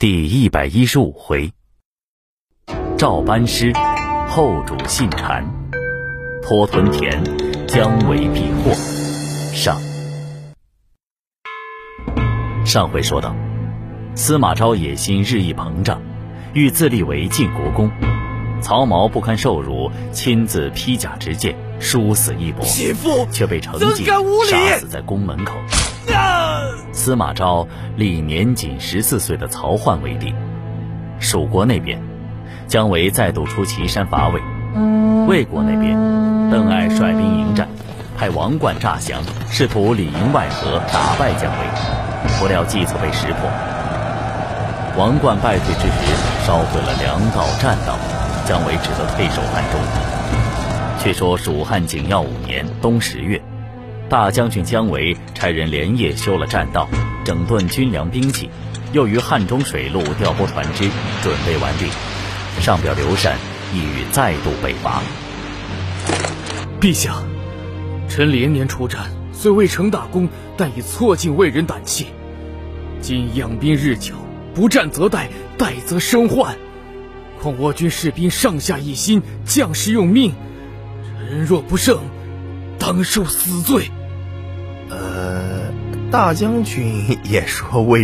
第一百一十五回，赵班师后主信谗，托屯田姜维避祸。上上回说到，司马昭野心日益膨胀，欲自立为晋国公。曹髦不堪受辱，亲自披甲执剑，殊死一搏，却被程济杀死在宫门口。司马昭立年仅十四岁的曹奂为帝。蜀国那边，姜维再度出祁山伐魏；魏国那边，邓艾率兵迎战，派王冠诈降，试图里应外合打败姜维，不料计策被识破。王冠败退之时，烧毁了粮道、栈道，姜维只得退守汉中。却说蜀汉景耀五年冬十月。大将军姜维差人连夜修了栈道，整顿军粮兵器，又于汉中水路调拨船只，准备完毕。上表刘禅，意欲再度北伐。陛下，臣连年出战，虽未成大功，但已挫尽魏人胆气。今养兵日久，不战则殆，殆则生患。况我军士兵上下一心，将士用命，臣若不胜，当受死罪。大将军也说魏。